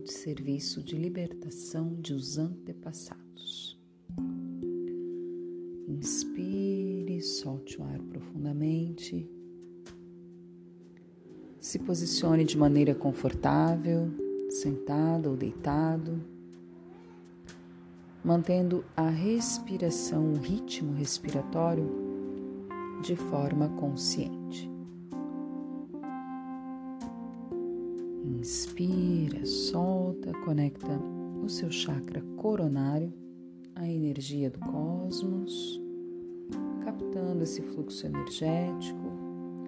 de serviço de libertação de os antepassados. Inspire, solte o ar profundamente. Se posicione de maneira confortável, sentado ou deitado, mantendo a respiração, o ritmo respiratório de forma consciente. Inspira, solta, conecta o seu chakra coronário à energia do cosmos, captando esse fluxo energético,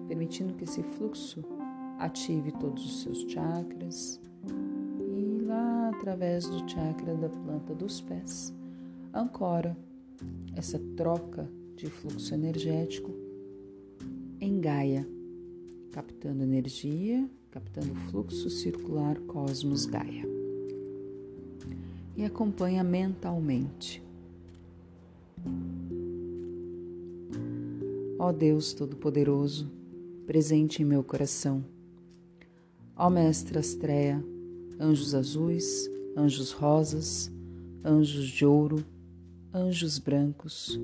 permitindo que esse fluxo ative todos os seus chakras. E lá através do chakra da planta dos pés ancora essa troca de fluxo energético em Gaia, captando energia, captando fluxo circular cosmos Gaia. E acompanha mentalmente. Ó Deus Todo-Poderoso, presente em meu coração, Ó Mestre Astreia, anjos azuis, anjos rosas, anjos de ouro, anjos brancos,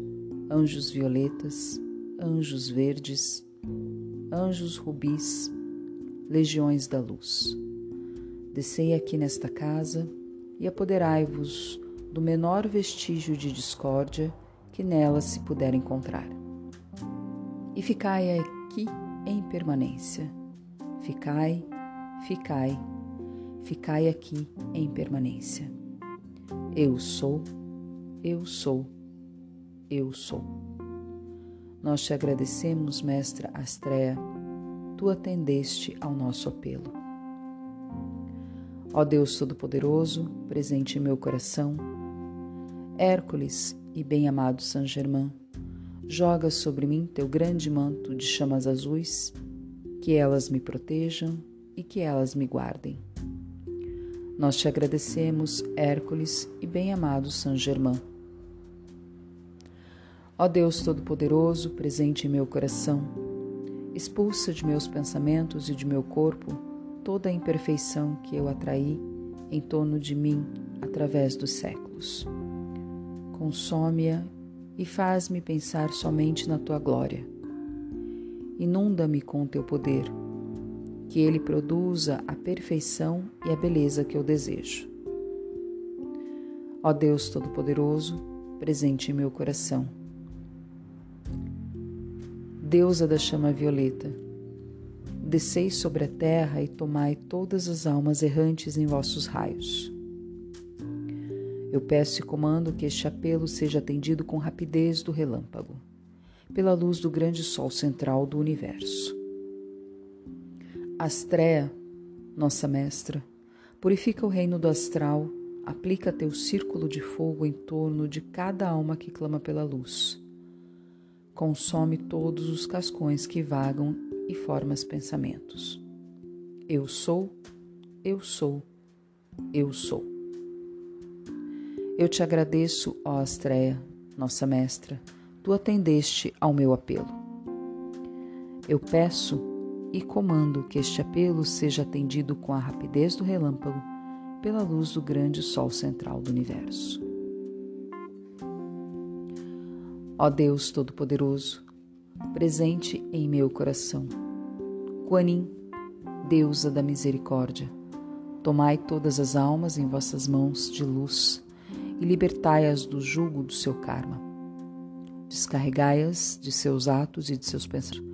anjos violetas, anjos verdes, anjos rubis, legiões da luz. Descei aqui nesta casa e apoderai-vos do menor vestígio de discórdia que nela se puder encontrar. E ficai aqui em permanência. Ficai ficai, ficai aqui em permanência. Eu sou, eu sou, eu sou. Nós te agradecemos, Mestra Astrea, tu atendeste ao nosso apelo. Ó Deus Todo-Poderoso, presente em meu coração, Hércules e bem-amado Saint Germain, joga sobre mim teu grande manto de chamas azuis, que elas me protejam e que elas me guardem. Nós te agradecemos, Hércules e bem-amado São Germain. Ó Deus Todo-Poderoso, presente em meu coração, expulsa de meus pensamentos e de meu corpo toda a imperfeição que eu atraí em torno de mim através dos séculos. Consome-a e faz-me pensar somente na tua glória. Inunda-me com o teu poder que ele produza a perfeição e a beleza que eu desejo. Ó Deus Todo-Poderoso, presente em meu coração. Deusa da chama violeta, descei sobre a terra e tomai todas as almas errantes em vossos raios. Eu peço e comando que este apelo seja atendido com rapidez do relâmpago, pela luz do grande sol central do universo. Astrea, nossa mestra, purifica o reino do astral, aplica teu círculo de fogo em torno de cada alma que clama pela luz. Consome todos os cascões que vagam e formas pensamentos. Eu sou, eu sou, eu sou. Eu te agradeço, ó Astrea, nossa mestra, tu atendeste ao meu apelo. Eu peço e comando que este apelo seja atendido com a rapidez do relâmpago pela luz do grande Sol central do universo. Ó Deus Todo-Poderoso, presente em meu coração, Guanin, deusa da misericórdia, tomai todas as almas em vossas mãos de luz e libertai-as do jugo do seu karma. Descarregai-as de seus atos e de seus pensamentos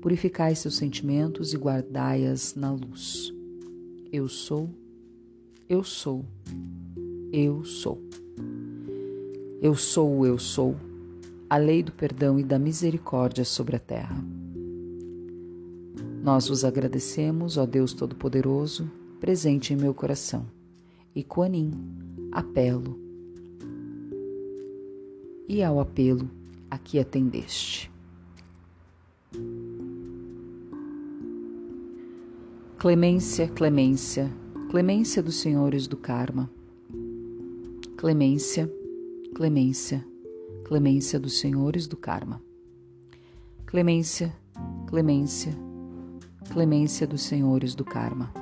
Purificai seus sentimentos e guardai-as na luz. Eu sou, eu sou, eu sou. Eu sou eu sou, a lei do perdão e da misericórdia sobre a terra. Nós vos agradecemos, ó Deus Todo-Poderoso, presente em meu coração. E Quanin, apelo. E ao apelo, aqui atendeste. Clemência, clemência, clemência dos senhores do karma. Clemência, clemência, clemência dos senhores do karma. Clemência, clemência, clemência dos senhores do karma.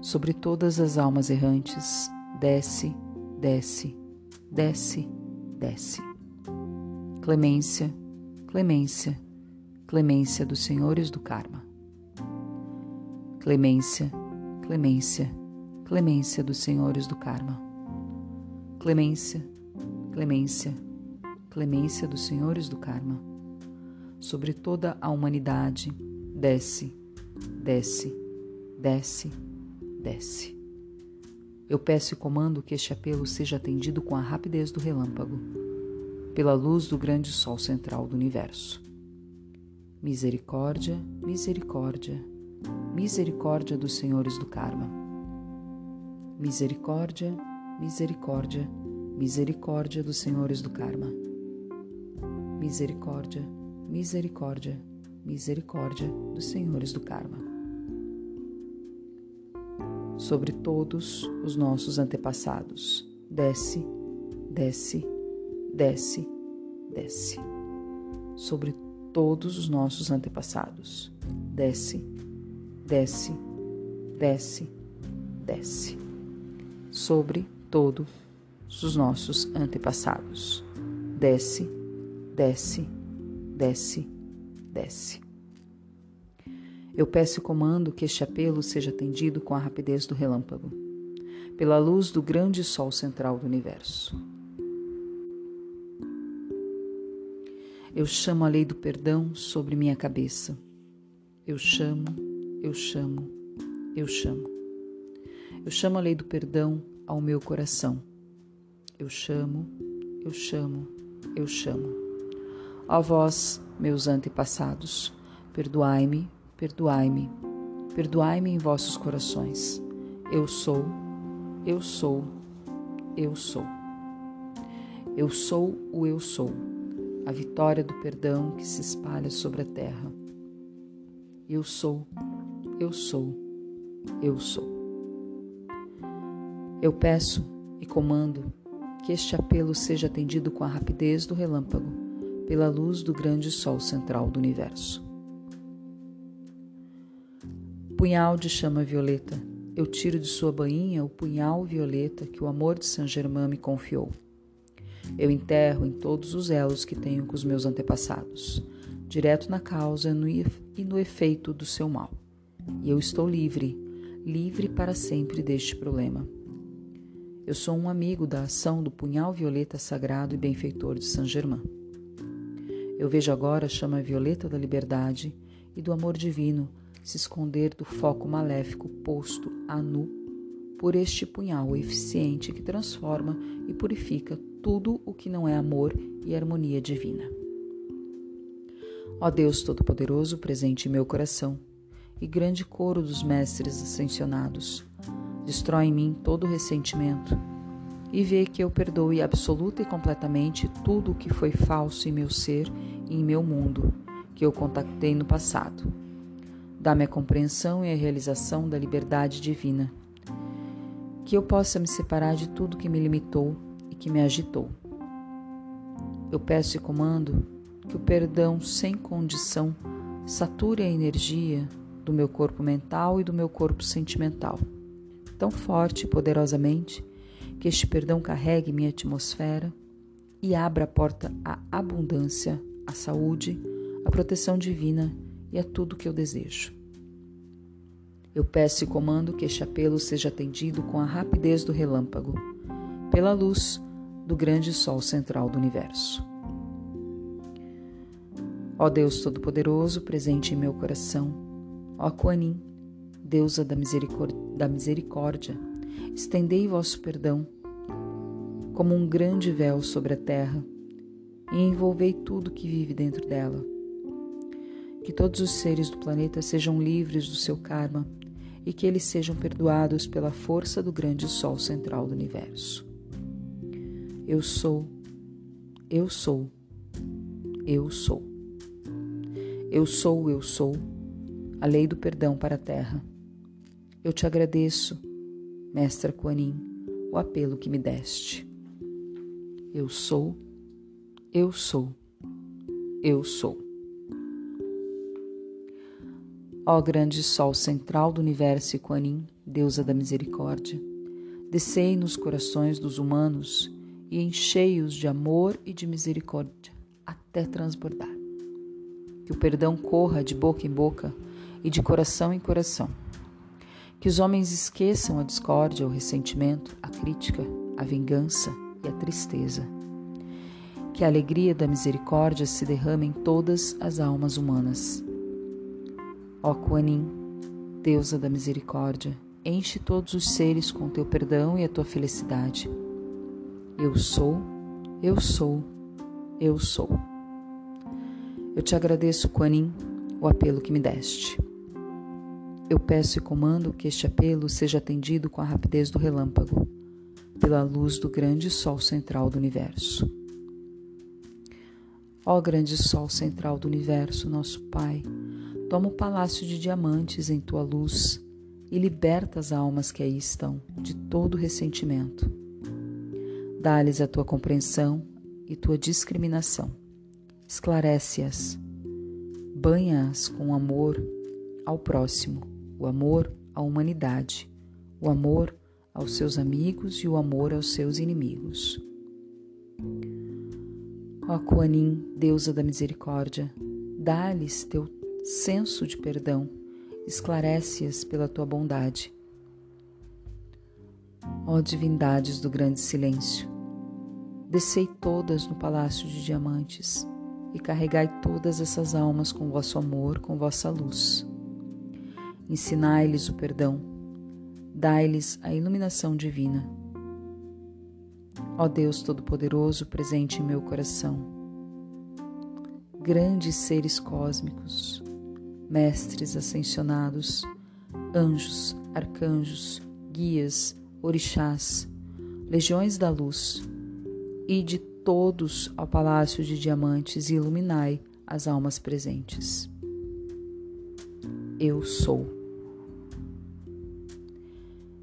sobre todas as almas errantes, desce, desce, desce, desce. Clemência, clemência, clemência dos senhores do karma. Clemência, clemência, clemência dos senhores do karma. Clemência, clemência, clemência dos senhores do karma. Sobre toda a humanidade, desce, desce, desce, desce. Eu peço e comando que este apelo seja atendido com a rapidez do relâmpago, pela luz do grande sol central do universo. Misericórdia, misericórdia, misericórdia dos senhores do karma. Misericórdia, misericórdia, misericórdia dos senhores do karma. Misericórdia, misericórdia, misericórdia dos senhores do karma. Sobre todos os nossos antepassados, desce, desce, desce, desce. Sobre todos os nossos antepassados, desce, desce, desce, desce. Sobre todos os nossos antepassados, desce, desce, desce, desce. Eu peço e comando que este apelo seja atendido com a rapidez do relâmpago, pela luz do grande sol central do universo. Eu chamo a lei do perdão sobre minha cabeça. Eu chamo, eu chamo, eu chamo. Eu chamo a lei do perdão ao meu coração. Eu chamo, eu chamo, eu chamo. Ó vós, meus antepassados, perdoai-me, perdoai-me, perdoai-me em vossos corações. Eu sou, eu sou, eu sou. Eu sou o eu sou, a vitória do perdão que se espalha sobre a terra. Eu sou, eu sou, eu sou. Eu peço e comando que este apelo seja atendido com a rapidez do relâmpago, pela luz do grande sol central do universo. Punhal de chama violeta, eu tiro de sua bainha o punhal violeta que o amor de Saint Germain me confiou. Eu enterro em todos os elos que tenho com os meus antepassados, direto na causa e no efeito do seu mal. E eu estou livre, livre para sempre deste problema. Eu sou um amigo da ação do punhal violeta sagrado e benfeitor de Saint Germain. Eu vejo agora a chama violeta da liberdade e do amor divino se esconder do foco maléfico posto a nu por este punhal eficiente que transforma e purifica tudo o que não é amor e harmonia divina. Ó Deus Todo-Poderoso, presente em meu coração, e grande coro dos mestres ascensionados, Destrói em mim todo ressentimento e vê que eu perdoe absoluta e completamente tudo o que foi falso em meu ser e em meu mundo, que eu contactei no passado. Dá-me a compreensão e a realização da liberdade divina. Que eu possa me separar de tudo que me limitou e que me agitou. Eu peço e comando que o perdão sem condição sature a energia do meu corpo mental e do meu corpo sentimental tão forte e poderosamente que este perdão carregue minha atmosfera e abra a porta à abundância, à saúde, à proteção divina e a tudo que eu desejo. Eu peço e comando que este apelo seja atendido com a rapidez do relâmpago, pela luz do grande sol central do universo. Ó Deus Todo-Poderoso, presente em meu coração, ó Kuanin, deusa da misericórdia, da misericórdia, estendei vosso perdão como um grande véu sobre a terra e envolvei tudo que vive dentro dela. Que todos os seres do planeta sejam livres do seu karma e que eles sejam perdoados pela força do grande sol central do universo. Eu sou, eu sou, eu sou. Eu sou, eu sou, a lei do perdão para a terra. Eu te agradeço, Mestra Kuanin, o apelo que me deste. Eu sou, eu sou, eu sou. Ó grande sol central do universo Kuanin, deusa da misericórdia, descei nos corações dos humanos e enchei-os de amor e de misericórdia até transbordar. Que o perdão corra de boca em boca e de coração em coração. Que os homens esqueçam a discórdia, o ressentimento, a crítica, a vingança e a tristeza. Que a alegria da misericórdia se derrame em todas as almas humanas. Ó Kuanin, deusa da misericórdia, enche todos os seres com teu perdão e a tua felicidade. Eu sou, eu sou, eu sou. Eu te agradeço, Kuanin, o apelo que me deste. Eu peço e comando que este apelo seja atendido com a rapidez do relâmpago, pela luz do grande sol central do universo. Ó grande sol central do universo, nosso Pai, toma o palácio de diamantes em tua luz e liberta as almas que aí estão de todo ressentimento. Dá-lhes a tua compreensão e tua discriminação esclarece-as, banha-as com amor ao próximo, o amor à humanidade, o amor aos seus amigos e o amor aos seus inimigos. Ó Kuanin, deusa da misericórdia, dá-lhes teu senso de perdão, esclarece-as pela tua bondade. Ó divindades do grande silêncio, descei todas no palácio de diamantes e carregai todas essas almas com vosso amor, com vossa luz. Ensinai-lhes o perdão, dai-lhes a iluminação divina. Ó Deus Todo-Poderoso, presente em meu coração, grandes seres cósmicos, mestres ascensionados, anjos, arcanjos, guias, orixás, legiões da luz, e de todos ao palácio de diamantes e iluminai as almas presentes. Eu sou.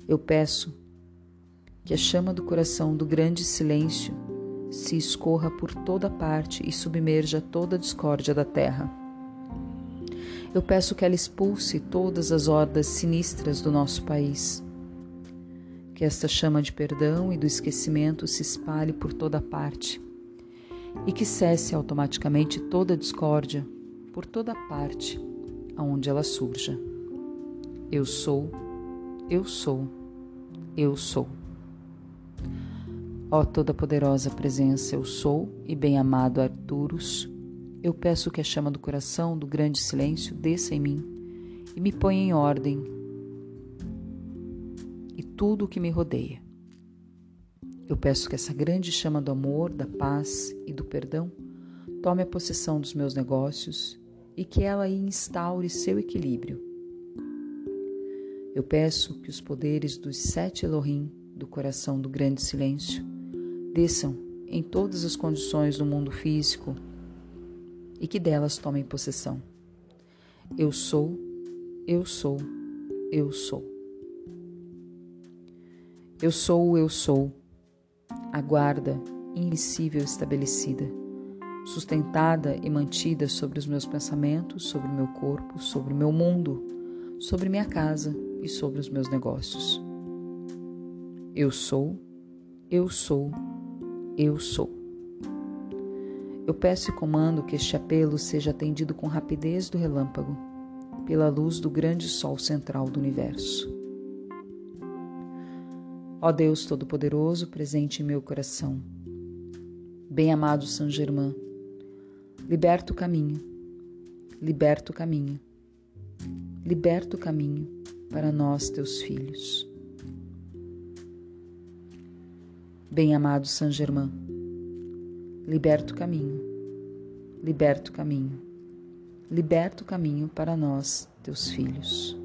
Eu peço que a chama do coração do grande silêncio se escorra por toda parte e submerja toda a discórdia da terra. Eu peço que ela expulse todas as hordas sinistras do nosso país que esta chama de perdão e do esquecimento se espalhe por toda parte e que cesse automaticamente toda discórdia por toda parte aonde ela surja. Eu sou, eu sou, eu sou. Ó toda poderosa presença, eu sou e bem-amado Arturus, eu peço que a chama do coração do grande silêncio desça em mim e me ponha em ordem tudo o que me rodeia. Eu peço que essa grande chama do amor, da paz e do perdão tome a possessão dos meus negócios e que ela instaure seu equilíbrio. Eu peço que os poderes dos sete Elohim do coração do grande silêncio desçam em todas as condições do mundo físico e que delas tomem possessão. Eu sou, eu sou, eu sou. Eu sou o eu sou, a guarda invisível estabelecida, sustentada e mantida sobre os meus pensamentos, sobre o meu corpo, sobre o meu mundo, sobre minha casa e sobre os meus negócios. Eu sou, eu sou, eu sou. Eu peço e comando que este apelo seja atendido com rapidez do relâmpago, pela luz do grande sol central do universo. Ó Deus Todo-Poderoso, presente em meu coração. Bem-amado São Germain, liberta o caminho, liberta o caminho, liberta o caminho para nós, teus filhos. Bem-amado São Germain, liberta o caminho, liberta o caminho, liberta o caminho para nós, teus filhos.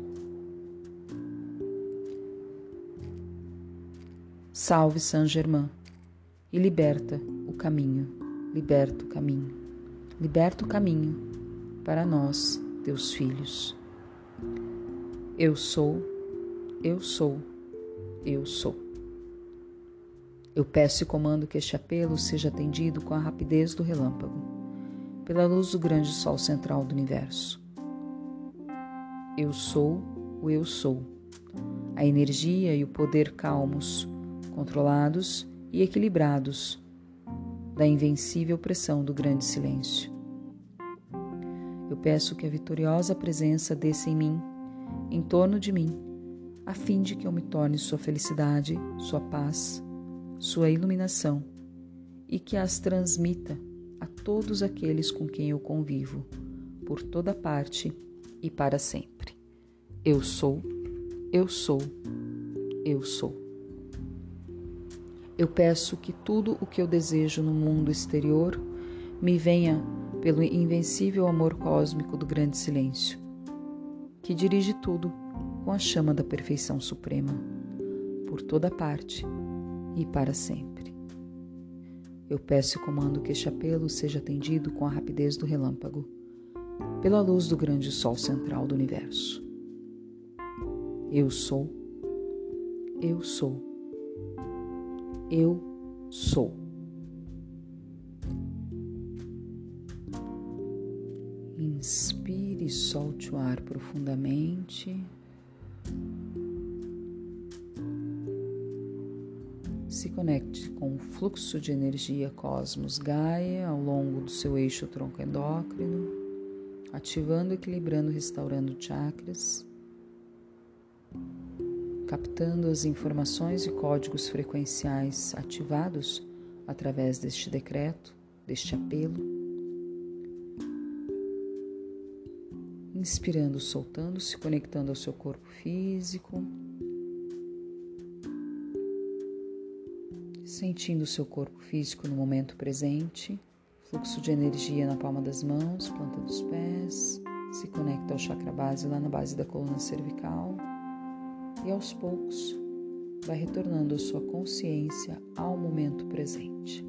Salve Saint Germain e liberta o caminho, liberta o caminho, liberta o caminho para nós, teus filhos. Eu sou, eu sou, eu sou. Eu peço e comando que este apelo seja atendido com a rapidez do relâmpago, pela luz do grande sol central do universo. Eu sou o eu sou a energia e o poder calmos, controlados e equilibrados da invencível pressão do grande silêncio. Eu peço que a vitoriosa presença desça em mim, em torno de mim, a fim de que eu me torne sua felicidade, sua paz, sua iluminação e que as transmita a todos aqueles com quem eu convivo, por toda parte e para sempre. Eu sou, eu sou, eu sou. Eu peço que tudo o que eu desejo no mundo exterior me venha pelo invencível amor cósmico do grande silêncio, que dirige tudo com a chama da perfeição suprema, por toda parte e para sempre. Eu peço e comando que este apelo seja atendido com a rapidez do relâmpago, pela luz do grande sol central do universo. Eu sou, eu sou, eu sou. Inspire e solte o ar profundamente. Se conecte com o fluxo de energia Cosmos Gaia ao longo do seu eixo tronco endócrino, ativando, equilibrando, restaurando chakras, captando as informações e códigos frequenciais ativados através deste decreto, deste apelo. Inspirando, soltando, se conectando ao seu corpo físico. sentindo o seu corpo físico no momento presente, fluxo de energia na palma das mãos, planta dos pés, se conecta ao chakra base lá na base da coluna cervical e aos poucos vai retornando a sua consciência ao momento presente.